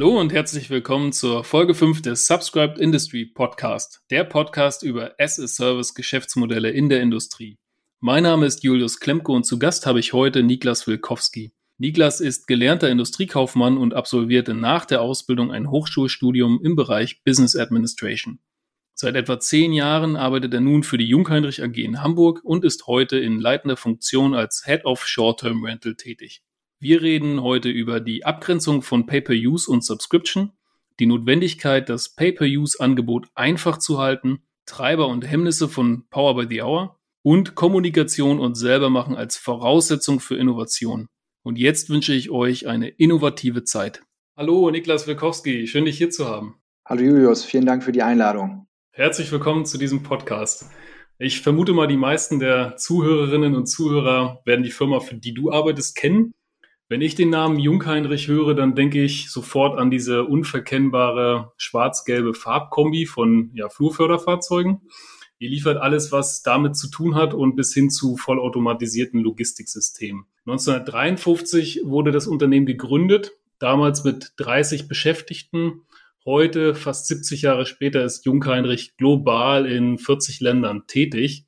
Hallo und herzlich willkommen zur Folge 5 des Subscribed Industry Podcast, der Podcast über as-a-Service Geschäftsmodelle in der Industrie. Mein Name ist Julius Klemke und zu Gast habe ich heute Niklas Wilkowski. Niklas ist gelernter Industriekaufmann und absolvierte nach der Ausbildung ein Hochschulstudium im Bereich Business Administration. Seit etwa zehn Jahren arbeitet er nun für die Jungheinrich AG in Hamburg und ist heute in leitender Funktion als Head of Short-Term Rental tätig. Wir reden heute über die Abgrenzung von Pay-per-Use und Subscription, die Notwendigkeit, das Pay-per-Use-Angebot einfach zu halten, Treiber und Hemmnisse von Power by the Hour und Kommunikation und Selbermachen als Voraussetzung für Innovation. Und jetzt wünsche ich euch eine innovative Zeit. Hallo, Niklas Wilkowski, schön dich hier zu haben. Hallo Julius, vielen Dank für die Einladung. Herzlich willkommen zu diesem Podcast. Ich vermute mal, die meisten der Zuhörerinnen und Zuhörer werden die Firma, für die du arbeitest, kennen. Wenn ich den Namen Jungheinrich höre, dann denke ich sofort an diese unverkennbare schwarz-gelbe Farbkombi von ja, Flurförderfahrzeugen. Ihr liefert alles, was damit zu tun hat und bis hin zu vollautomatisierten Logistiksystemen. 1953 wurde das Unternehmen gegründet, damals mit 30 Beschäftigten. Heute, fast 70 Jahre später, ist Jungheinrich global in 40 Ländern tätig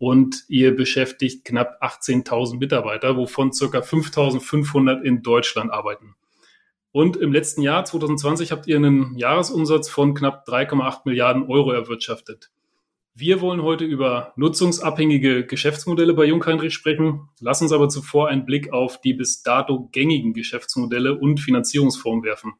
und ihr beschäftigt knapp 18.000 Mitarbeiter, wovon circa 5.500 in Deutschland arbeiten. Und im letzten Jahr, 2020, habt ihr einen Jahresumsatz von knapp 3,8 Milliarden Euro erwirtschaftet. Wir wollen heute über nutzungsabhängige Geschäftsmodelle bei Jungheinrich sprechen. Lass uns aber zuvor einen Blick auf die bis dato gängigen Geschäftsmodelle und Finanzierungsformen werfen.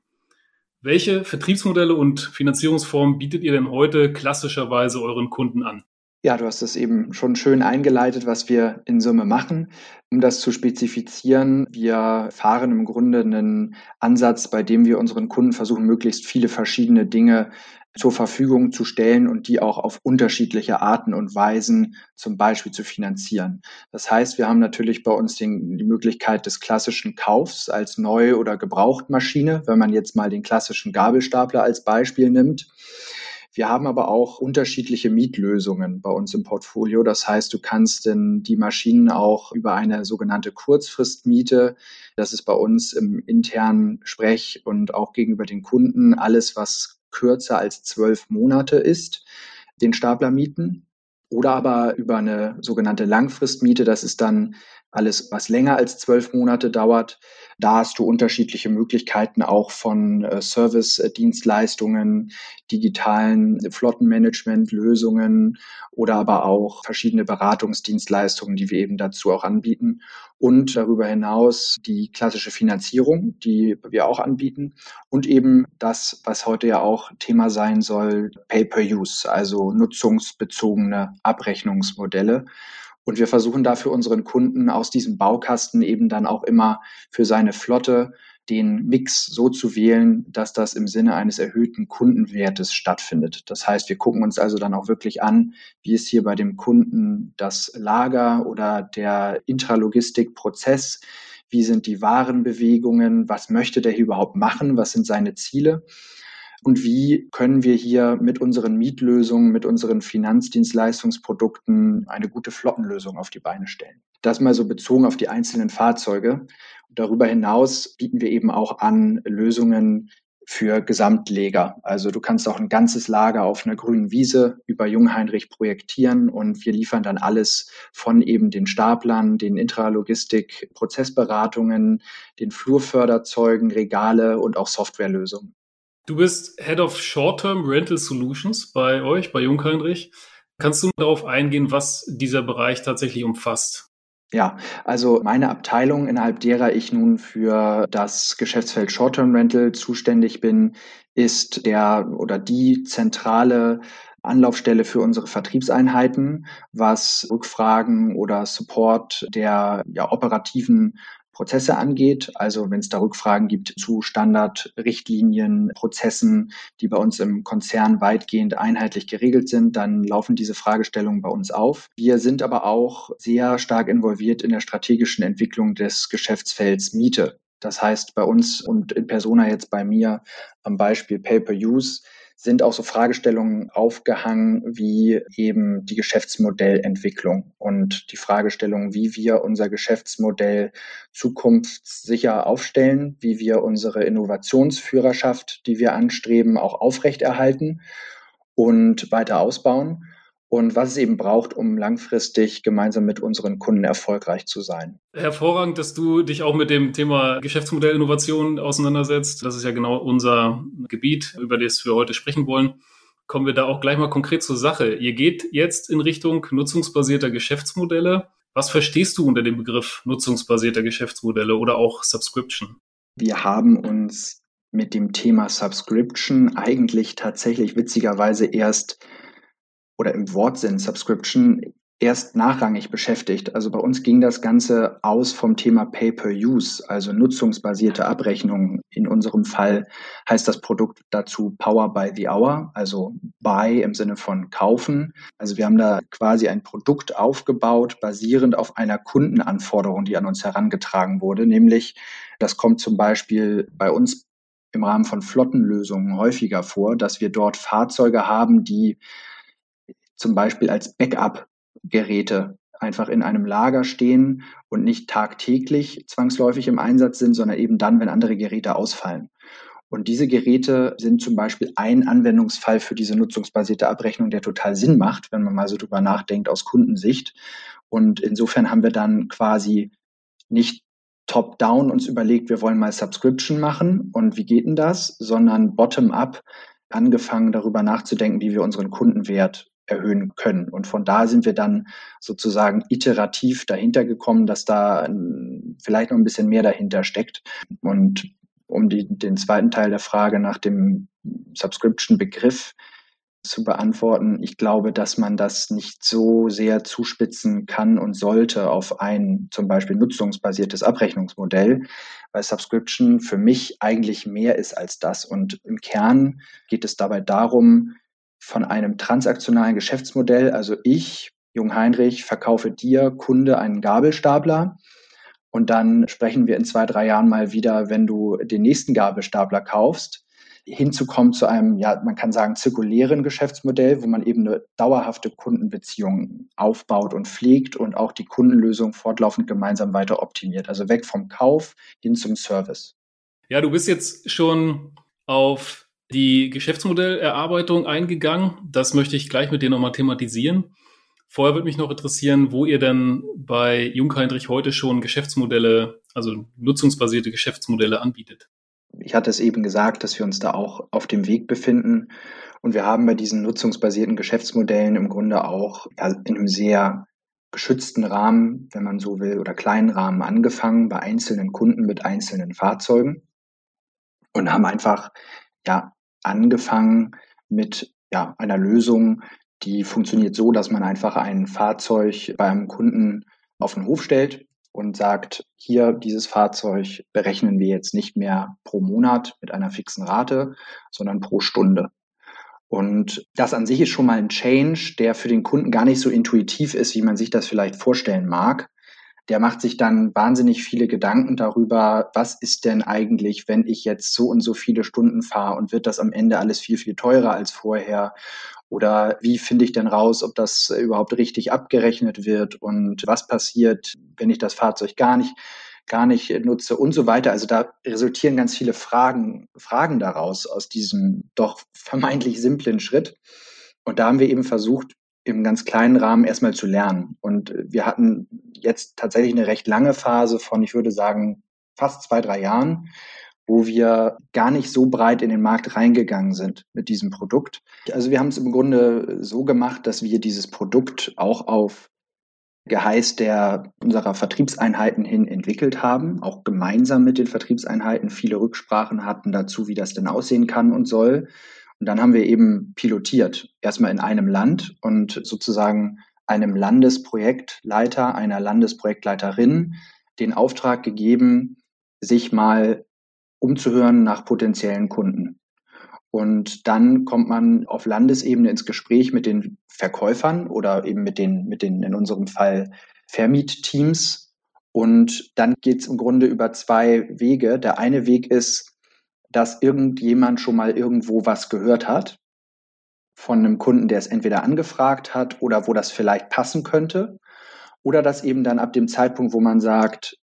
Welche Vertriebsmodelle und Finanzierungsformen bietet ihr denn heute klassischerweise euren Kunden an? Ja, du hast es eben schon schön eingeleitet, was wir in Summe machen. Um das zu spezifizieren, wir fahren im Grunde einen Ansatz, bei dem wir unseren Kunden versuchen, möglichst viele verschiedene Dinge zur Verfügung zu stellen und die auch auf unterschiedliche Arten und Weisen zum Beispiel zu finanzieren. Das heißt, wir haben natürlich bei uns den, die Möglichkeit des klassischen Kaufs als Neu- oder Gebrauchtmaschine, wenn man jetzt mal den klassischen Gabelstapler als Beispiel nimmt. Wir haben aber auch unterschiedliche Mietlösungen bei uns im Portfolio. Das heißt, du kannst denn die Maschinen auch über eine sogenannte Kurzfristmiete, das ist bei uns im internen Sprech und auch gegenüber den Kunden alles, was kürzer als zwölf Monate ist, den Stapler mieten. Oder aber über eine sogenannte Langfristmiete, das ist dann alles, was länger als zwölf Monate dauert. Da hast du unterschiedliche Möglichkeiten auch von äh, Service-Dienstleistungen, digitalen Flottenmanagement-Lösungen oder aber auch verschiedene Beratungsdienstleistungen, die wir eben dazu auch anbieten. Und darüber hinaus die klassische Finanzierung, die wir auch anbieten. Und eben das, was heute ja auch Thema sein soll, Pay-per-Use, also nutzungsbezogene Abrechnungsmodelle. Und wir versuchen dafür unseren Kunden aus diesem Baukasten eben dann auch immer für seine Flotte den Mix so zu wählen, dass das im Sinne eines erhöhten Kundenwertes stattfindet. Das heißt, wir gucken uns also dann auch wirklich an, wie ist hier bei dem Kunden das Lager oder der Intralogistikprozess, wie sind die Warenbewegungen, was möchte der hier überhaupt machen, was sind seine Ziele und wie können wir hier mit unseren Mietlösungen, mit unseren Finanzdienstleistungsprodukten eine gute Flottenlösung auf die Beine stellen. Das mal so bezogen auf die einzelnen Fahrzeuge. Darüber hinaus bieten wir eben auch an Lösungen für Gesamtleger. Also du kannst auch ein ganzes Lager auf einer grünen Wiese über Jungheinrich projektieren und wir liefern dann alles von eben den Staplern, den Intralogistik, Prozessberatungen, den Flurförderzeugen, Regale und auch Softwarelösungen. Du bist Head of Short-Term Rental Solutions bei euch, bei Jungheinrich. Kannst du darauf eingehen, was dieser Bereich tatsächlich umfasst? Ja, also meine Abteilung, innerhalb derer ich nun für das Geschäftsfeld Short-Term Rental zuständig bin, ist der oder die zentrale Anlaufstelle für unsere Vertriebseinheiten, was Rückfragen oder Support der ja, operativen Prozesse angeht. Also wenn es da Rückfragen gibt zu Standardrichtlinien, Prozessen, die bei uns im Konzern weitgehend einheitlich geregelt sind, dann laufen diese Fragestellungen bei uns auf. Wir sind aber auch sehr stark involviert in der strategischen Entwicklung des Geschäftsfelds Miete. Das heißt, bei uns und in Persona jetzt bei mir am Beispiel Pay-per-Use sind auch so Fragestellungen aufgehangen wie eben die Geschäftsmodellentwicklung und die Fragestellung, wie wir unser Geschäftsmodell zukunftssicher aufstellen, wie wir unsere Innovationsführerschaft, die wir anstreben, auch aufrechterhalten und weiter ausbauen und was es eben braucht, um langfristig gemeinsam mit unseren Kunden erfolgreich zu sein. Hervorragend, dass du dich auch mit dem Thema Geschäftsmodellinnovation auseinandersetzt. Das ist ja genau unser Gebiet, über das wir heute sprechen wollen. Kommen wir da auch gleich mal konkret zur Sache. Ihr geht jetzt in Richtung nutzungsbasierter Geschäftsmodelle. Was verstehst du unter dem Begriff nutzungsbasierter Geschäftsmodelle oder auch Subscription? Wir haben uns mit dem Thema Subscription eigentlich tatsächlich witzigerweise erst oder im Wortsinn Subscription erst nachrangig beschäftigt. Also bei uns ging das Ganze aus vom Thema Pay-per-Use, also nutzungsbasierte Abrechnung. In unserem Fall heißt das Produkt dazu Power by the Hour, also buy im Sinne von kaufen. Also wir haben da quasi ein Produkt aufgebaut, basierend auf einer Kundenanforderung, die an uns herangetragen wurde, nämlich das kommt zum Beispiel bei uns im Rahmen von Flottenlösungen häufiger vor, dass wir dort Fahrzeuge haben, die zum Beispiel als Backup-Geräte einfach in einem Lager stehen und nicht tagtäglich zwangsläufig im Einsatz sind, sondern eben dann, wenn andere Geräte ausfallen. Und diese Geräte sind zum Beispiel ein Anwendungsfall für diese nutzungsbasierte Abrechnung, der total Sinn macht, wenn man mal so drüber nachdenkt aus Kundensicht. Und insofern haben wir dann quasi nicht top-down uns überlegt, wir wollen mal Subscription machen und wie geht denn das, sondern bottom-up angefangen darüber nachzudenken, wie wir unseren Kundenwert erhöhen können. Und von da sind wir dann sozusagen iterativ dahinter gekommen, dass da vielleicht noch ein bisschen mehr dahinter steckt. Und um die, den zweiten Teil der Frage nach dem Subscription-Begriff zu beantworten. Ich glaube, dass man das nicht so sehr zuspitzen kann und sollte auf ein zum Beispiel nutzungsbasiertes Abrechnungsmodell, weil Subscription für mich eigentlich mehr ist als das. Und im Kern geht es dabei darum, von einem transaktionalen Geschäftsmodell, also ich, Jung Heinrich, verkaufe dir, Kunde, einen Gabelstapler. Und dann sprechen wir in zwei, drei Jahren mal wieder, wenn du den nächsten Gabelstapler kaufst, hinzukommen zu einem, ja, man kann sagen, zirkulären Geschäftsmodell, wo man eben eine dauerhafte Kundenbeziehung aufbaut und pflegt und auch die Kundenlösung fortlaufend gemeinsam weiter optimiert. Also weg vom Kauf hin zum Service. Ja, du bist jetzt schon auf die Geschäftsmodellerarbeitung eingegangen. Das möchte ich gleich mit dir nochmal thematisieren. Vorher würde mich noch interessieren, wo ihr denn bei Jungheinrich heute schon Geschäftsmodelle, also nutzungsbasierte Geschäftsmodelle anbietet. Ich hatte es eben gesagt, dass wir uns da auch auf dem Weg befinden. Und wir haben bei diesen nutzungsbasierten Geschäftsmodellen im Grunde auch ja, in einem sehr geschützten Rahmen, wenn man so will, oder kleinen Rahmen angefangen, bei einzelnen Kunden mit einzelnen Fahrzeugen und haben einfach ja angefangen mit ja, einer Lösung, die funktioniert so, dass man einfach ein Fahrzeug beim Kunden auf den Hof stellt und sagt, hier dieses Fahrzeug berechnen wir jetzt nicht mehr pro Monat mit einer fixen Rate, sondern pro Stunde. Und das an sich ist schon mal ein Change, der für den Kunden gar nicht so intuitiv ist, wie man sich das vielleicht vorstellen mag der macht sich dann wahnsinnig viele Gedanken darüber, was ist denn eigentlich, wenn ich jetzt so und so viele Stunden fahre und wird das am Ende alles viel, viel teurer als vorher? Oder wie finde ich denn raus, ob das überhaupt richtig abgerechnet wird und was passiert, wenn ich das Fahrzeug gar nicht, gar nicht nutze und so weiter. Also da resultieren ganz viele Fragen, Fragen daraus aus diesem doch vermeintlich simplen Schritt. Und da haben wir eben versucht, im ganz kleinen Rahmen erstmal zu lernen. Und wir hatten jetzt tatsächlich eine recht lange Phase von, ich würde sagen, fast zwei, drei Jahren, wo wir gar nicht so breit in den Markt reingegangen sind mit diesem Produkt. Also wir haben es im Grunde so gemacht, dass wir dieses Produkt auch auf Geheiß der unserer Vertriebseinheiten hin entwickelt haben, auch gemeinsam mit den Vertriebseinheiten viele Rücksprachen hatten dazu, wie das denn aussehen kann und soll. Und dann haben wir eben pilotiert, erstmal in einem Land und sozusagen einem Landesprojektleiter, einer Landesprojektleiterin den Auftrag gegeben, sich mal umzuhören nach potenziellen Kunden. Und dann kommt man auf Landesebene ins Gespräch mit den Verkäufern oder eben mit den, mit den in unserem Fall Vermietteams. Und dann geht es im Grunde über zwei Wege. Der eine Weg ist, dass irgendjemand schon mal irgendwo was gehört hat von einem Kunden, der es entweder angefragt hat oder wo das vielleicht passen könnte. Oder das eben dann ab dem Zeitpunkt, wo man sagt,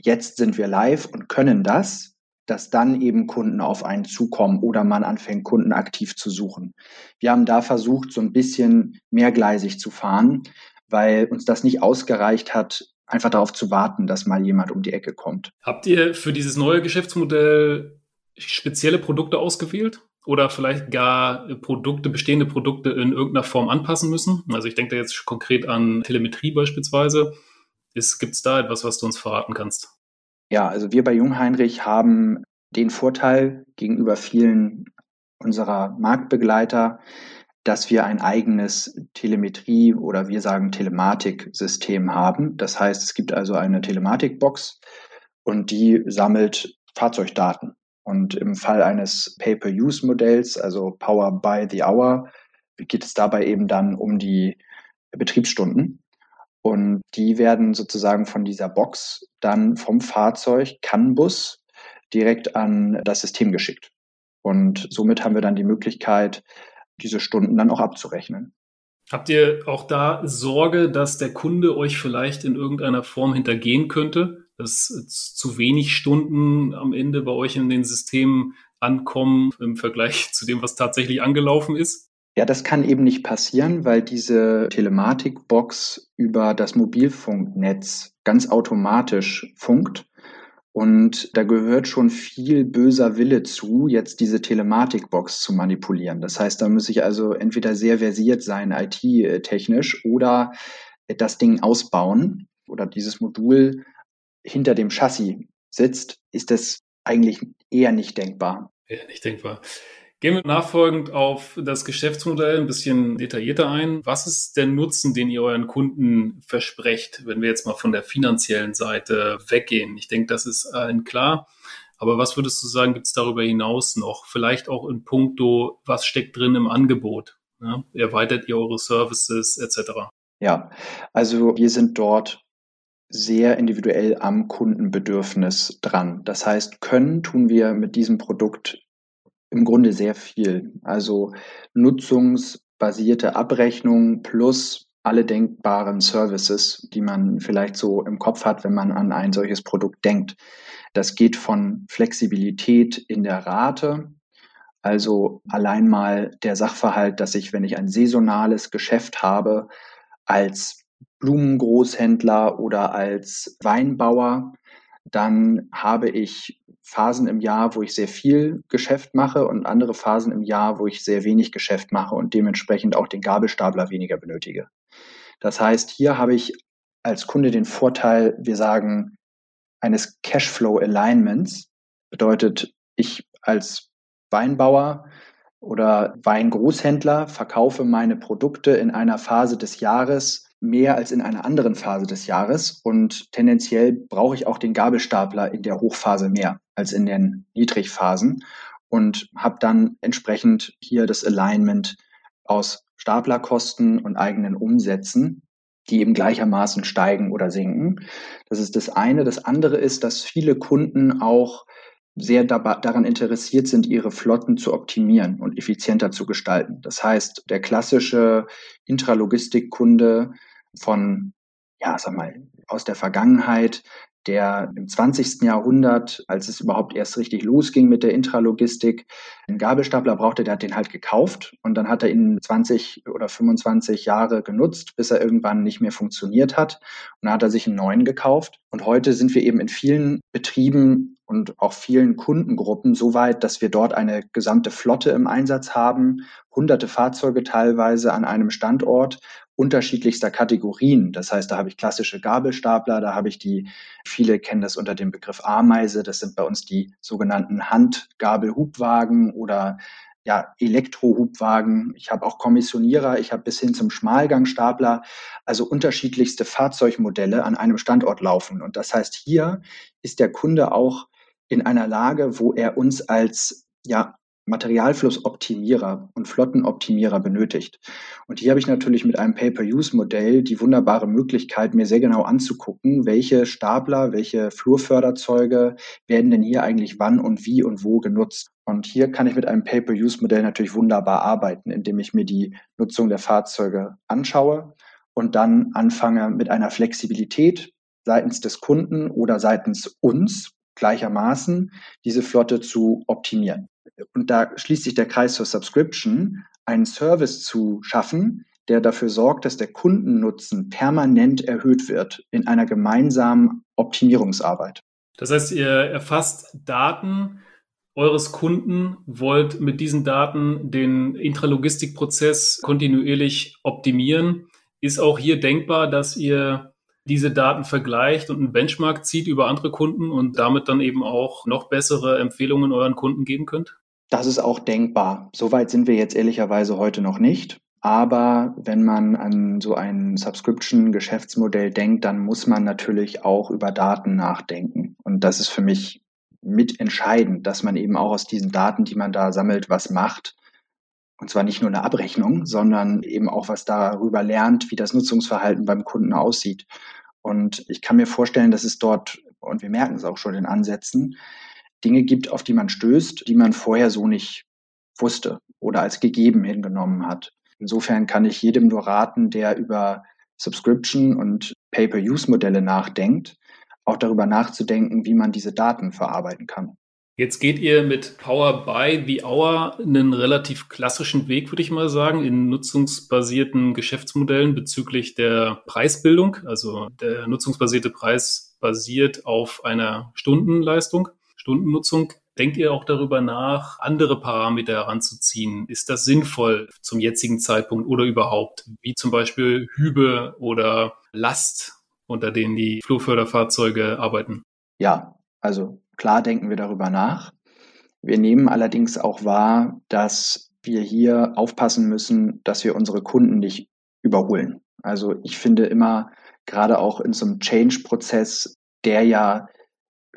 jetzt sind wir live und können das, dass dann eben Kunden auf einen zukommen oder man anfängt, Kunden aktiv zu suchen. Wir haben da versucht, so ein bisschen mehrgleisig zu fahren, weil uns das nicht ausgereicht hat, einfach darauf zu warten, dass mal jemand um die Ecke kommt. Habt ihr für dieses neue Geschäftsmodell spezielle Produkte ausgewählt? Oder vielleicht gar Produkte, bestehende Produkte in irgendeiner Form anpassen müssen? Also ich denke da jetzt konkret an Telemetrie beispielsweise. Gibt es da etwas, was du uns verraten kannst? Ja, also wir bei Jungheinrich haben den Vorteil gegenüber vielen unserer Marktbegleiter, dass wir ein eigenes Telemetrie oder wir sagen Telematiksystem haben. Das heißt, es gibt also eine Telematikbox und die sammelt Fahrzeugdaten. Und im Fall eines Pay-per-Use-Modells, also Power by the Hour, geht es dabei eben dann um die Betriebsstunden. Und die werden sozusagen von dieser Box dann vom Fahrzeug CAN-Bus direkt an das System geschickt. Und somit haben wir dann die Möglichkeit, diese Stunden dann auch abzurechnen. Habt ihr auch da Sorge, dass der Kunde euch vielleicht in irgendeiner Form hintergehen könnte, dass zu wenig Stunden am Ende bei euch in den Systemen ankommen im Vergleich zu dem, was tatsächlich angelaufen ist? Ja, das kann eben nicht passieren, weil diese Telematikbox über das Mobilfunknetz ganz automatisch funkt. Und da gehört schon viel böser Wille zu, jetzt diese Telematikbox zu manipulieren. Das heißt, da muss ich also entweder sehr versiert sein, IT-technisch, oder das Ding ausbauen oder dieses Modul hinter dem Chassis sitzt, ist das eigentlich eher nicht denkbar. Eher nicht denkbar. Gehen wir nachfolgend auf das Geschäftsmodell ein bisschen detaillierter ein. Was ist der Nutzen, den ihr euren Kunden versprecht, wenn wir jetzt mal von der finanziellen Seite weggehen? Ich denke, das ist allen klar. Aber was würdest du sagen, gibt es darüber hinaus noch? Vielleicht auch in puncto, was steckt drin im Angebot? Ja, erweitert ihr eure Services etc.? Ja, also wir sind dort sehr individuell am Kundenbedürfnis dran. Das heißt, können tun wir mit diesem Produkt im Grunde sehr viel. Also nutzungsbasierte Abrechnung plus alle denkbaren Services, die man vielleicht so im Kopf hat, wenn man an ein solches Produkt denkt. Das geht von Flexibilität in der Rate, also allein mal der Sachverhalt, dass ich, wenn ich ein saisonales Geschäft habe, als Blumengroßhändler oder als Weinbauer, dann habe ich Phasen im Jahr, wo ich sehr viel Geschäft mache und andere Phasen im Jahr, wo ich sehr wenig Geschäft mache und dementsprechend auch den Gabelstapler weniger benötige. Das heißt, hier habe ich als Kunde den Vorteil, wir sagen, eines Cashflow Alignments. Bedeutet, ich als Weinbauer oder Weingroßhändler verkaufe meine Produkte in einer Phase des Jahres mehr als in einer anderen Phase des Jahres und tendenziell brauche ich auch den Gabelstapler in der Hochphase mehr als in den Niedrigphasen und habe dann entsprechend hier das Alignment aus Staplerkosten und eigenen Umsätzen, die eben gleichermaßen steigen oder sinken. Das ist das eine. Das andere ist, dass viele Kunden auch sehr daran interessiert sind, ihre Flotten zu optimieren und effizienter zu gestalten. Das heißt, der klassische Intralogistikkunde von, ja, sag mal, aus der Vergangenheit, der im 20. Jahrhundert, als es überhaupt erst richtig losging mit der Intralogistik, einen Gabelstapler brauchte, der hat den halt gekauft und dann hat er ihn 20 oder 25 Jahre genutzt, bis er irgendwann nicht mehr funktioniert hat. Und dann hat er sich einen neuen gekauft. Und heute sind wir eben in vielen Betrieben und auch vielen Kundengruppen so weit, dass wir dort eine gesamte Flotte im Einsatz haben, hunderte Fahrzeuge teilweise an einem Standort unterschiedlichster Kategorien. Das heißt, da habe ich klassische Gabelstapler, da habe ich die, viele kennen das unter dem Begriff Ameise, das sind bei uns die sogenannten Handgabelhubwagen oder ja, Elektrohubwagen. Ich habe auch Kommissionierer, ich habe bis hin zum Schmalgangstapler, also unterschiedlichste Fahrzeugmodelle an einem Standort laufen. Und das heißt, hier ist der Kunde auch in einer Lage, wo er uns als ja, Materialflussoptimierer und Flottenoptimierer benötigt. Und hier habe ich natürlich mit einem Pay-per-Use-Modell die wunderbare Möglichkeit, mir sehr genau anzugucken, welche Stapler, welche Flurförderzeuge werden denn hier eigentlich wann und wie und wo genutzt. Und hier kann ich mit einem Pay-per-Use-Modell natürlich wunderbar arbeiten, indem ich mir die Nutzung der Fahrzeuge anschaue und dann anfange mit einer Flexibilität seitens des Kunden oder seitens uns gleichermaßen diese Flotte zu optimieren. Und da schließt sich der Kreis zur Subscription, einen Service zu schaffen, der dafür sorgt, dass der Kundennutzen permanent erhöht wird in einer gemeinsamen Optimierungsarbeit. Das heißt, ihr erfasst Daten eures Kunden, wollt mit diesen Daten den Intralogistikprozess kontinuierlich optimieren. Ist auch hier denkbar, dass ihr diese Daten vergleicht und einen Benchmark zieht über andere Kunden und damit dann eben auch noch bessere Empfehlungen euren Kunden geben könnt? Das ist auch denkbar. Soweit sind wir jetzt ehrlicherweise heute noch nicht. Aber wenn man an so ein Subscription-Geschäftsmodell denkt, dann muss man natürlich auch über Daten nachdenken. Und das ist für mich mitentscheidend, dass man eben auch aus diesen Daten, die man da sammelt, was macht. Und zwar nicht nur eine Abrechnung, sondern eben auch was darüber lernt, wie das Nutzungsverhalten beim Kunden aussieht. Und ich kann mir vorstellen, dass es dort, und wir merken es auch schon in Ansätzen, Dinge gibt, auf die man stößt, die man vorher so nicht wusste oder als gegeben hingenommen hat. Insofern kann ich jedem nur raten, der über Subscription und Pay-per-Use-Modelle nachdenkt, auch darüber nachzudenken, wie man diese Daten verarbeiten kann. Jetzt geht ihr mit Power by the Hour einen relativ klassischen Weg, würde ich mal sagen, in nutzungsbasierten Geschäftsmodellen bezüglich der Preisbildung. Also der nutzungsbasierte Preis basiert auf einer Stundenleistung. Stundennutzung. Denkt ihr auch darüber nach, andere Parameter heranzuziehen? Ist das sinnvoll zum jetzigen Zeitpunkt oder überhaupt? Wie zum Beispiel Hübe oder Last, unter denen die Flurförderfahrzeuge arbeiten? Ja, also klar denken wir darüber nach. Wir nehmen allerdings auch wahr, dass wir hier aufpassen müssen, dass wir unsere Kunden nicht überholen. Also ich finde immer, gerade auch in so einem Change-Prozess, der ja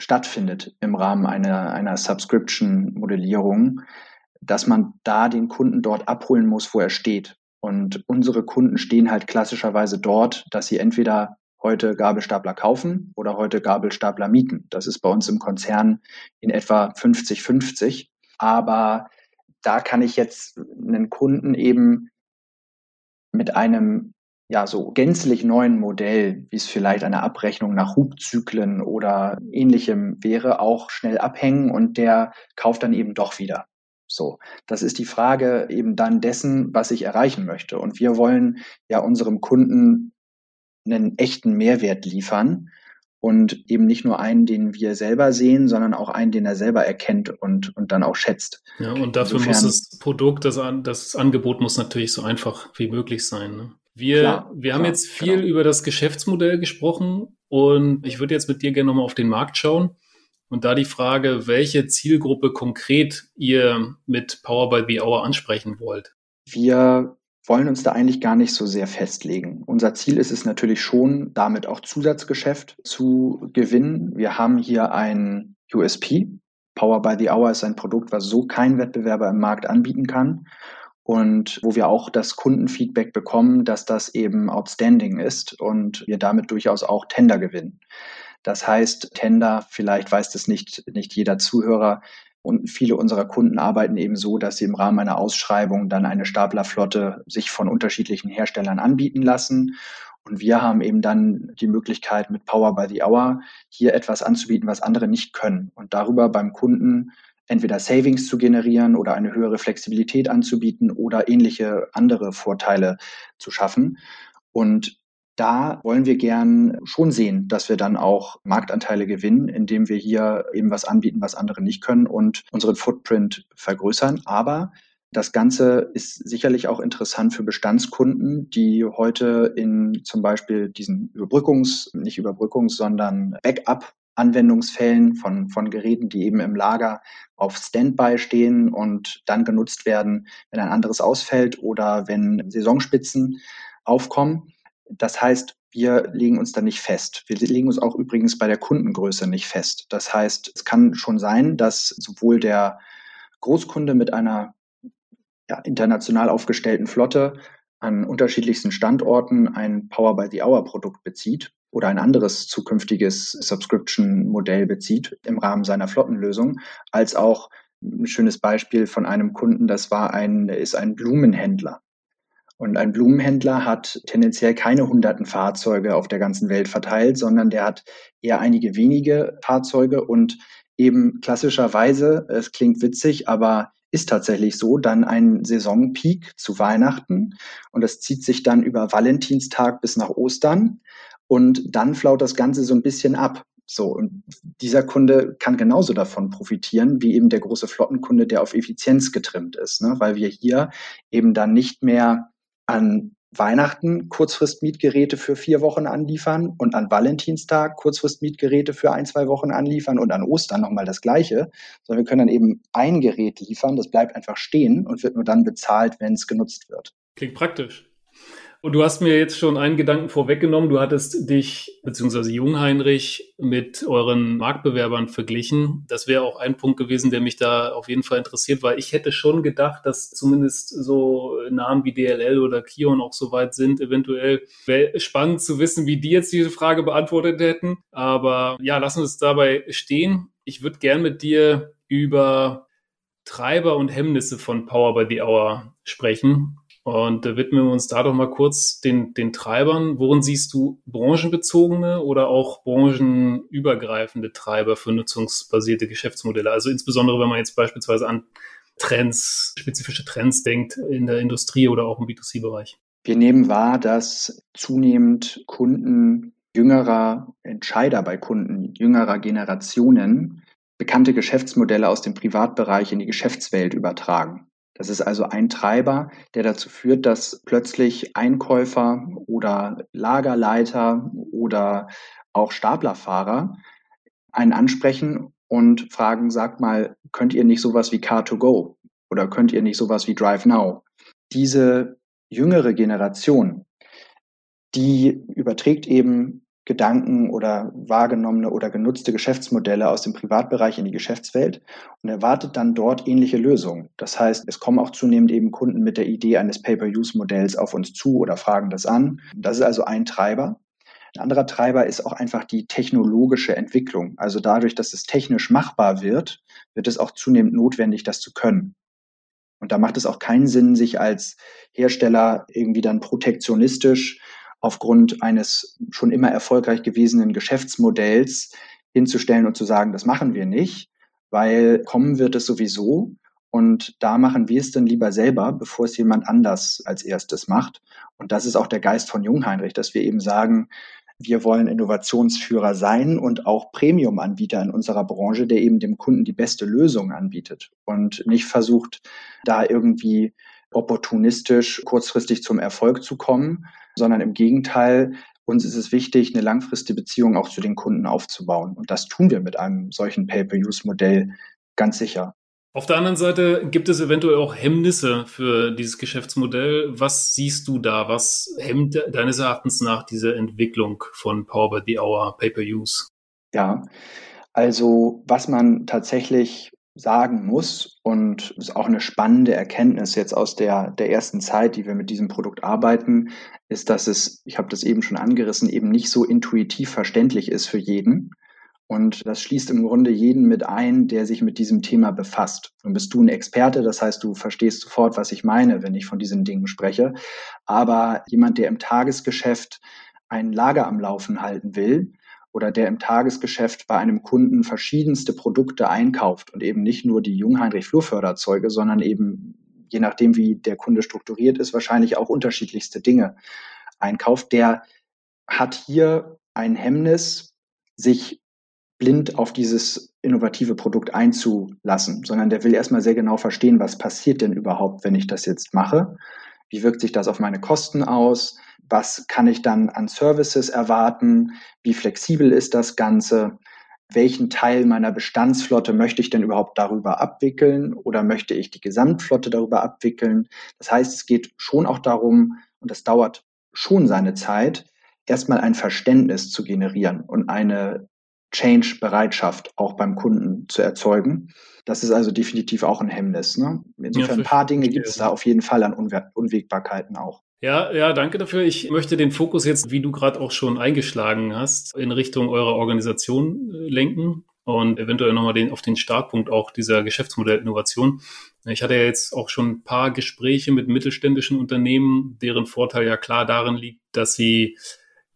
stattfindet im Rahmen einer, einer Subscription-Modellierung, dass man da den Kunden dort abholen muss, wo er steht. Und unsere Kunden stehen halt klassischerweise dort, dass sie entweder heute Gabelstapler kaufen oder heute Gabelstapler mieten. Das ist bei uns im Konzern in etwa 50-50. Aber da kann ich jetzt einen Kunden eben mit einem ja, so gänzlich neuen Modell, wie es vielleicht eine Abrechnung nach Hubzyklen oder ähnlichem wäre, auch schnell abhängen und der kauft dann eben doch wieder. So, das ist die Frage eben dann dessen, was ich erreichen möchte. Und wir wollen ja unserem Kunden einen echten Mehrwert liefern und eben nicht nur einen, den wir selber sehen, sondern auch einen, den er selber erkennt und, und dann auch schätzt. Ja, und dafür Insofern, muss das Produkt, das, das Angebot muss natürlich so einfach wie möglich sein. Ne? Wir, klar, wir haben klar, jetzt viel genau. über das Geschäftsmodell gesprochen und ich würde jetzt mit dir gerne nochmal auf den Markt schauen. Und da die Frage, welche Zielgruppe konkret ihr mit Power by the Hour ansprechen wollt. Wir wollen uns da eigentlich gar nicht so sehr festlegen. Unser Ziel ist es natürlich schon, damit auch Zusatzgeschäft zu gewinnen. Wir haben hier ein USP. Power by the Hour ist ein Produkt, was so kein Wettbewerber im Markt anbieten kann und wo wir auch das Kundenfeedback bekommen, dass das eben outstanding ist und wir damit durchaus auch Tender gewinnen. Das heißt, Tender, vielleicht weiß das nicht, nicht jeder Zuhörer, und viele unserer Kunden arbeiten eben so, dass sie im Rahmen einer Ausschreibung dann eine Staplerflotte sich von unterschiedlichen Herstellern anbieten lassen. Und wir haben eben dann die Möglichkeit, mit Power by the Hour hier etwas anzubieten, was andere nicht können. Und darüber beim Kunden entweder Savings zu generieren oder eine höhere Flexibilität anzubieten oder ähnliche andere Vorteile zu schaffen. Und da wollen wir gern schon sehen, dass wir dann auch Marktanteile gewinnen, indem wir hier eben was anbieten, was andere nicht können und unseren Footprint vergrößern. Aber das Ganze ist sicherlich auch interessant für Bestandskunden, die heute in zum Beispiel diesen Überbrückungs-, nicht Überbrückungs-, sondern Backup Anwendungsfällen von, von Geräten, die eben im Lager auf Standby stehen und dann genutzt werden, wenn ein anderes ausfällt oder wenn Saisonspitzen aufkommen. Das heißt, wir legen uns da nicht fest. Wir legen uns auch übrigens bei der Kundengröße nicht fest. Das heißt, es kann schon sein, dass sowohl der Großkunde mit einer ja, international aufgestellten Flotte an unterschiedlichsten Standorten ein Power by the Hour Produkt bezieht oder ein anderes zukünftiges Subscription-Modell bezieht im Rahmen seiner Flottenlösung, als auch ein schönes Beispiel von einem Kunden, das war ein, ist ein Blumenhändler. Und ein Blumenhändler hat tendenziell keine hunderten Fahrzeuge auf der ganzen Welt verteilt, sondern der hat eher einige wenige Fahrzeuge und eben klassischerweise, es klingt witzig, aber ist tatsächlich so, dann ein Saisonpeak zu Weihnachten und das zieht sich dann über Valentinstag bis nach Ostern und dann flaut das Ganze so ein bisschen ab. So, und dieser Kunde kann genauso davon profitieren, wie eben der große Flottenkunde, der auf Effizienz getrimmt ist, ne? weil wir hier eben dann nicht mehr an Weihnachten Kurzfristmietgeräte für vier Wochen anliefern und an Valentinstag Kurzfristmietgeräte für ein, zwei Wochen anliefern und an Ostern nochmal das Gleiche, sondern wir können dann eben ein Gerät liefern, das bleibt einfach stehen und wird nur dann bezahlt, wenn es genutzt wird. Klingt praktisch. Und du hast mir jetzt schon einen Gedanken vorweggenommen. Du hattest dich, beziehungsweise Jungheinrich, mit euren Marktbewerbern verglichen. Das wäre auch ein Punkt gewesen, der mich da auf jeden Fall interessiert, weil ich hätte schon gedacht, dass zumindest so Namen wie DLL oder Kion auch so weit sind. Eventuell wäre spannend zu wissen, wie die jetzt diese Frage beantwortet hätten. Aber ja, lass uns dabei stehen. Ich würde gern mit dir über Treiber und Hemmnisse von Power by the Hour sprechen. Und äh, widmen wir uns da doch mal kurz den, den Treibern. Worin siehst du branchenbezogene oder auch branchenübergreifende Treiber für nutzungsbasierte Geschäftsmodelle? Also insbesondere, wenn man jetzt beispielsweise an Trends, spezifische Trends denkt in der Industrie oder auch im B2C-Bereich. Wir nehmen wahr, dass zunehmend Kunden jüngerer Entscheider bei Kunden, jüngerer Generationen bekannte Geschäftsmodelle aus dem Privatbereich in die Geschäftswelt übertragen. Das ist also ein Treiber, der dazu führt, dass plötzlich Einkäufer oder Lagerleiter oder auch Staplerfahrer einen ansprechen und fragen, sagt mal, könnt ihr nicht sowas wie Car2Go oder könnt ihr nicht sowas wie Drive Now? Diese jüngere Generation, die überträgt eben Gedanken oder wahrgenommene oder genutzte Geschäftsmodelle aus dem Privatbereich in die Geschäftswelt und erwartet dann dort ähnliche Lösungen. Das heißt, es kommen auch zunehmend eben Kunden mit der Idee eines Pay-per-Use-Modells auf uns zu oder fragen das an. Das ist also ein Treiber. Ein anderer Treiber ist auch einfach die technologische Entwicklung. Also dadurch, dass es technisch machbar wird, wird es auch zunehmend notwendig, das zu können. Und da macht es auch keinen Sinn, sich als Hersteller irgendwie dann protektionistisch aufgrund eines schon immer erfolgreich gewesenen Geschäftsmodells hinzustellen und zu sagen, das machen wir nicht, weil kommen wird es sowieso. Und da machen wir es dann lieber selber, bevor es jemand anders als erstes macht. Und das ist auch der Geist von Jungheinrich, dass wir eben sagen, wir wollen Innovationsführer sein und auch Premium-Anbieter in unserer Branche, der eben dem Kunden die beste Lösung anbietet und nicht versucht, da irgendwie opportunistisch kurzfristig zum Erfolg zu kommen, sondern im Gegenteil, uns ist es wichtig, eine langfristige Beziehung auch zu den Kunden aufzubauen. Und das tun wir mit einem solchen Pay-per-Use-Modell ganz sicher. Auf der anderen Seite gibt es eventuell auch Hemmnisse für dieses Geschäftsmodell. Was siehst du da? Was hemmt deines Erachtens nach diese Entwicklung von Power by the Hour Pay-per-Use? Ja, also was man tatsächlich sagen muss und ist auch eine spannende Erkenntnis jetzt aus der, der ersten Zeit, die wir mit diesem Produkt arbeiten, ist, dass es, ich habe das eben schon angerissen, eben nicht so intuitiv verständlich ist für jeden. Und das schließt im Grunde jeden mit ein, der sich mit diesem Thema befasst. Nun bist du ein Experte, das heißt, du verstehst sofort, was ich meine, wenn ich von diesen Dingen spreche. Aber jemand, der im Tagesgeschäft ein Lager am Laufen halten will, oder der im Tagesgeschäft bei einem Kunden verschiedenste Produkte einkauft und eben nicht nur die Jungheinrich-Flurförderzeuge, sondern eben je nachdem, wie der Kunde strukturiert ist, wahrscheinlich auch unterschiedlichste Dinge einkauft, der hat hier ein Hemmnis, sich blind auf dieses innovative Produkt einzulassen, sondern der will erstmal sehr genau verstehen, was passiert denn überhaupt, wenn ich das jetzt mache? Wie wirkt sich das auf meine Kosten aus? Was kann ich dann an Services erwarten? Wie flexibel ist das Ganze? Welchen Teil meiner Bestandsflotte möchte ich denn überhaupt darüber abwickeln oder möchte ich die Gesamtflotte darüber abwickeln? Das heißt, es geht schon auch darum, und das dauert schon seine Zeit, erstmal ein Verständnis zu generieren und eine Change-Bereitschaft auch beim Kunden zu erzeugen. Das ist also definitiv auch ein Hemmnis. Ne? Insofern ja, ein paar Dinge gibt es da auf jeden Fall an Unwägbarkeiten auch. Ja, ja, danke dafür. Ich möchte den Fokus jetzt, wie du gerade auch schon eingeschlagen hast, in Richtung eurer Organisation äh, lenken und eventuell nochmal den, auf den Startpunkt auch dieser Geschäftsmodellinnovation. Ich hatte ja jetzt auch schon ein paar Gespräche mit mittelständischen Unternehmen, deren Vorteil ja klar darin liegt, dass sie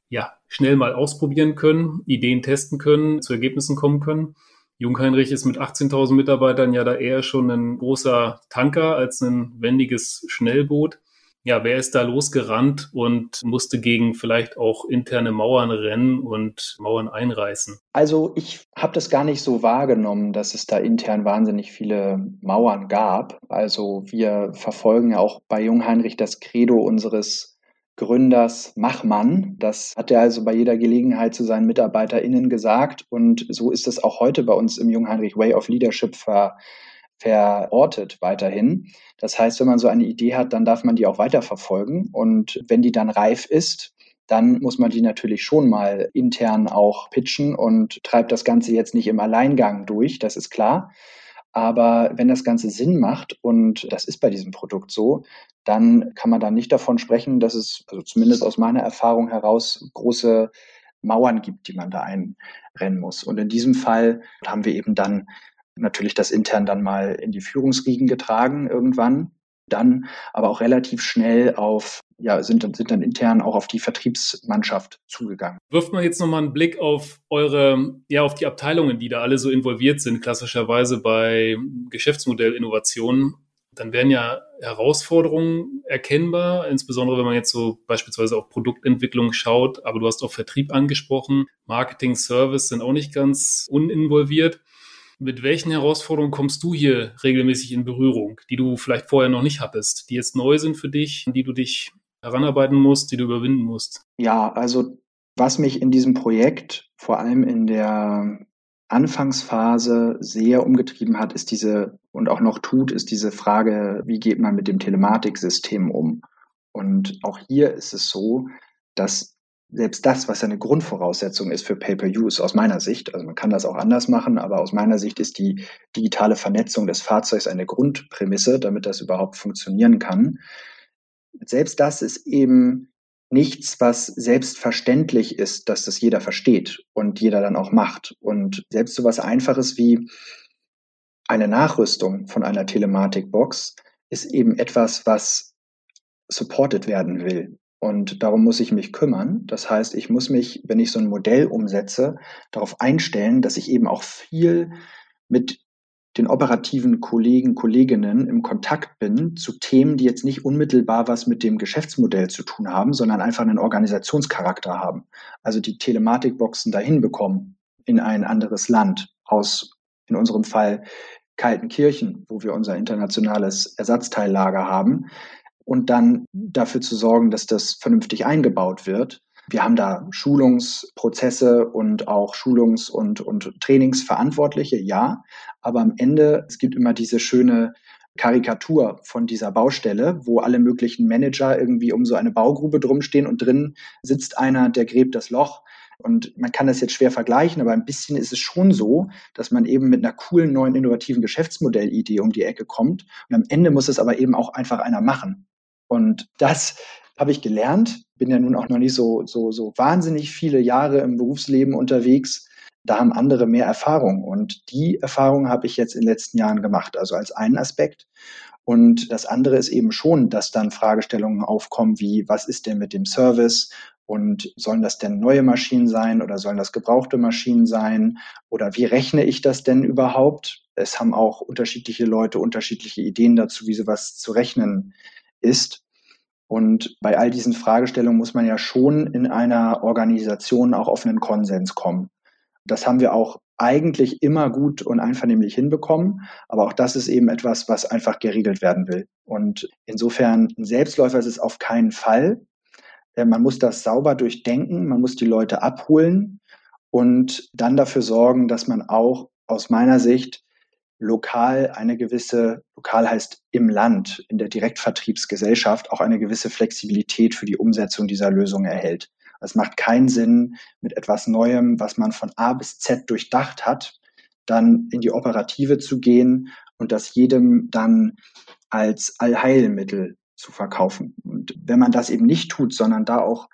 ja schnell mal ausprobieren können, Ideen testen können, zu Ergebnissen kommen können. Jungheinrich ist mit 18.000 Mitarbeitern ja da eher schon ein großer Tanker als ein wendiges Schnellboot ja, wer ist da losgerannt und musste gegen vielleicht auch interne Mauern rennen und Mauern einreißen? Also ich habe das gar nicht so wahrgenommen, dass es da intern wahnsinnig viele Mauern gab. Also wir verfolgen ja auch bei Jungheinrich das Credo unseres Gründers Machmann. Das hat er also bei jeder Gelegenheit zu seinen MitarbeiterInnen gesagt. Und so ist es auch heute bei uns im Jungheinrich Way of Leadership ver verortet weiterhin. Das heißt, wenn man so eine Idee hat, dann darf man die auch weiterverfolgen. Und wenn die dann reif ist, dann muss man die natürlich schon mal intern auch pitchen und treibt das Ganze jetzt nicht im Alleingang durch, das ist klar. Aber wenn das Ganze Sinn macht, und das ist bei diesem Produkt so, dann kann man da nicht davon sprechen, dass es, also zumindest aus meiner Erfahrung heraus, große Mauern gibt, die man da einrennen muss. Und in diesem Fall haben wir eben dann natürlich das intern dann mal in die Führungsriegen getragen irgendwann. Dann aber auch relativ schnell auf, ja, sind, sind dann intern auch auf die Vertriebsmannschaft zugegangen. Wirft man jetzt nochmal einen Blick auf eure, ja, auf die Abteilungen, die da alle so involviert sind, klassischerweise bei Geschäftsmodellinnovationen, dann werden ja Herausforderungen erkennbar, insbesondere wenn man jetzt so beispielsweise auf Produktentwicklung schaut, aber du hast auch Vertrieb angesprochen, Marketing, Service sind auch nicht ganz uninvolviert. Mit welchen Herausforderungen kommst du hier regelmäßig in Berührung, die du vielleicht vorher noch nicht hattest, die jetzt neu sind für dich, die du dich heranarbeiten musst, die du überwinden musst? Ja, also was mich in diesem Projekt vor allem in der Anfangsphase sehr umgetrieben hat, ist diese und auch noch tut, ist diese Frage, wie geht man mit dem Telematiksystem um? Und auch hier ist es so, dass selbst das, was eine Grundvoraussetzung ist für Pay-per-Use aus meiner Sicht, also man kann das auch anders machen, aber aus meiner Sicht ist die digitale Vernetzung des Fahrzeugs eine Grundprämisse, damit das überhaupt funktionieren kann. Selbst das ist eben nichts, was selbstverständlich ist, dass das jeder versteht und jeder dann auch macht. Und selbst so was Einfaches wie eine Nachrüstung von einer Telematikbox ist eben etwas, was supported werden will. Und darum muss ich mich kümmern. Das heißt, ich muss mich, wenn ich so ein Modell umsetze, darauf einstellen, dass ich eben auch viel mit den operativen Kollegen, Kolleginnen im Kontakt bin zu Themen, die jetzt nicht unmittelbar was mit dem Geschäftsmodell zu tun haben, sondern einfach einen Organisationscharakter haben. Also die Telematikboxen dahin bekommen in ein anderes Land aus, in unserem Fall Kaltenkirchen, wo wir unser internationales Ersatzteillager haben und dann dafür zu sorgen, dass das vernünftig eingebaut wird. Wir haben da Schulungsprozesse und auch Schulungs- und, und Trainingsverantwortliche, ja. Aber am Ende, es gibt immer diese schöne Karikatur von dieser Baustelle, wo alle möglichen Manager irgendwie um so eine Baugrube drumstehen und drin sitzt einer, der gräbt das Loch. Und man kann das jetzt schwer vergleichen, aber ein bisschen ist es schon so, dass man eben mit einer coolen, neuen, innovativen Geschäftsmodellidee um die Ecke kommt. Und am Ende muss es aber eben auch einfach einer machen. Und das habe ich gelernt. Bin ja nun auch noch nicht so, so, so wahnsinnig viele Jahre im Berufsleben unterwegs. Da haben andere mehr Erfahrung. Und die Erfahrung habe ich jetzt in den letzten Jahren gemacht. Also als einen Aspekt. Und das andere ist eben schon, dass dann Fragestellungen aufkommen wie, was ist denn mit dem Service? Und sollen das denn neue Maschinen sein oder sollen das gebrauchte Maschinen sein? Oder wie rechne ich das denn überhaupt? Es haben auch unterschiedliche Leute unterschiedliche Ideen dazu, wie sowas zu rechnen ist. Und bei all diesen Fragestellungen muss man ja schon in einer Organisation auch auf einen Konsens kommen. Das haben wir auch eigentlich immer gut und einvernehmlich hinbekommen. Aber auch das ist eben etwas, was einfach geregelt werden will. Und insofern ein Selbstläufer ist es auf keinen Fall. Äh, man muss das sauber durchdenken, man muss die Leute abholen und dann dafür sorgen, dass man auch aus meiner Sicht lokal eine gewisse, lokal heißt im Land, in der Direktvertriebsgesellschaft auch eine gewisse Flexibilität für die Umsetzung dieser Lösung erhält. Es macht keinen Sinn, mit etwas Neuem, was man von A bis Z durchdacht hat, dann in die Operative zu gehen und das jedem dann als Allheilmittel zu verkaufen. Und wenn man das eben nicht tut, sondern da auch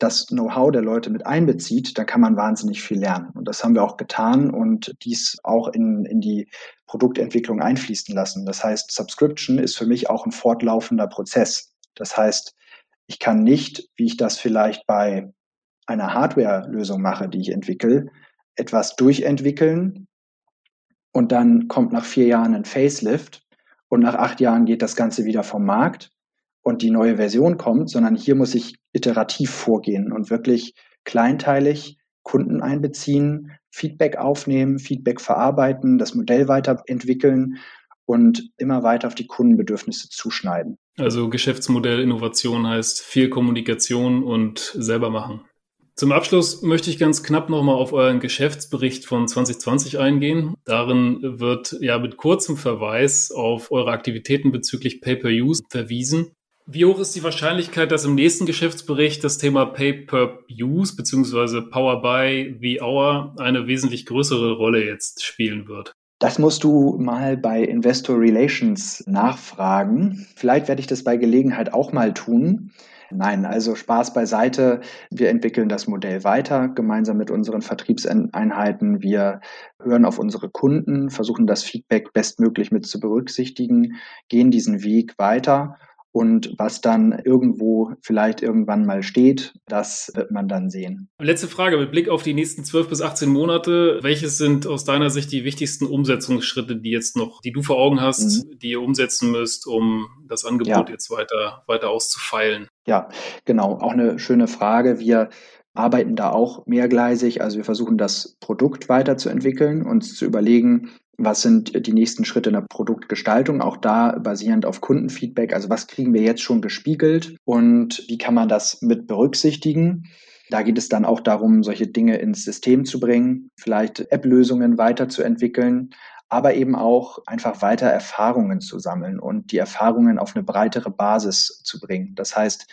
das Know-how der Leute mit einbezieht, dann kann man wahnsinnig viel lernen. Und das haben wir auch getan und dies auch in, in die Produktentwicklung einfließen lassen. Das heißt, Subscription ist für mich auch ein fortlaufender Prozess. Das heißt, ich kann nicht, wie ich das vielleicht bei einer Hardware-Lösung mache, die ich entwickle, etwas durchentwickeln und dann kommt nach vier Jahren ein Facelift und nach acht Jahren geht das Ganze wieder vom Markt und die neue Version kommt, sondern hier muss ich iterativ vorgehen und wirklich kleinteilig Kunden einbeziehen, Feedback aufnehmen, Feedback verarbeiten, das Modell weiterentwickeln und immer weiter auf die Kundenbedürfnisse zuschneiden. Also Geschäftsmodell Innovation heißt viel Kommunikation und selber machen. Zum Abschluss möchte ich ganz knapp nochmal auf euren Geschäftsbericht von 2020 eingehen. Darin wird ja mit kurzem Verweis auf eure Aktivitäten bezüglich Pay-per-Use verwiesen. Wie hoch ist die Wahrscheinlichkeit, dass im nächsten Geschäftsbericht das Thema Pay-per-Use bzw. Power by the Hour eine wesentlich größere Rolle jetzt spielen wird? Das musst du mal bei Investor Relations nachfragen. Vielleicht werde ich das bei Gelegenheit auch mal tun. Nein, also Spaß beiseite. Wir entwickeln das Modell weiter gemeinsam mit unseren Vertriebseinheiten. Wir hören auf unsere Kunden, versuchen das Feedback bestmöglich mit zu berücksichtigen, gehen diesen Weg weiter und was dann irgendwo vielleicht irgendwann mal steht, das wird man dann sehen. Letzte Frage mit Blick auf die nächsten 12 bis 18 Monate. Welches sind aus deiner Sicht die wichtigsten Umsetzungsschritte, die jetzt noch, die du vor Augen hast, mhm. die ihr umsetzen müsst, um das Angebot ja. jetzt weiter, weiter auszufeilen? Ja, genau. Auch eine schöne Frage. Wir arbeiten da auch mehrgleisig. Also wir versuchen das Produkt weiterzuentwickeln, uns zu überlegen, was sind die nächsten Schritte in der Produktgestaltung, auch da basierend auf Kundenfeedback. Also was kriegen wir jetzt schon gespiegelt und wie kann man das mit berücksichtigen? Da geht es dann auch darum, solche Dinge ins System zu bringen, vielleicht App-Lösungen weiterzuentwickeln, aber eben auch einfach weiter Erfahrungen zu sammeln und die Erfahrungen auf eine breitere Basis zu bringen. Das heißt,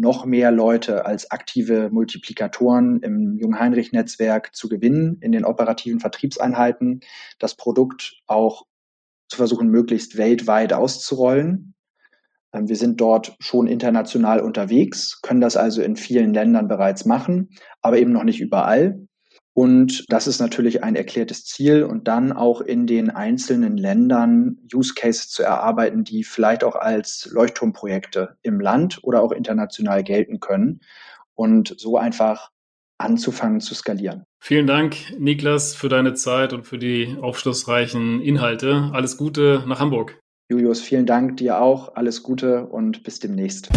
noch mehr Leute als aktive Multiplikatoren im Jung-Heinrich-Netzwerk zu gewinnen in den operativen Vertriebseinheiten, das Produkt auch zu versuchen, möglichst weltweit auszurollen. Ähm, wir sind dort schon international unterwegs, können das also in vielen Ländern bereits machen, aber eben noch nicht überall. Und das ist natürlich ein erklärtes Ziel und dann auch in den einzelnen Ländern Use Cases zu erarbeiten, die vielleicht auch als Leuchtturmprojekte im Land oder auch international gelten können und so einfach anzufangen zu skalieren. Vielen Dank, Niklas, für deine Zeit und für die aufschlussreichen Inhalte. Alles Gute nach Hamburg. Julius, vielen Dank dir auch. Alles Gute und bis demnächst.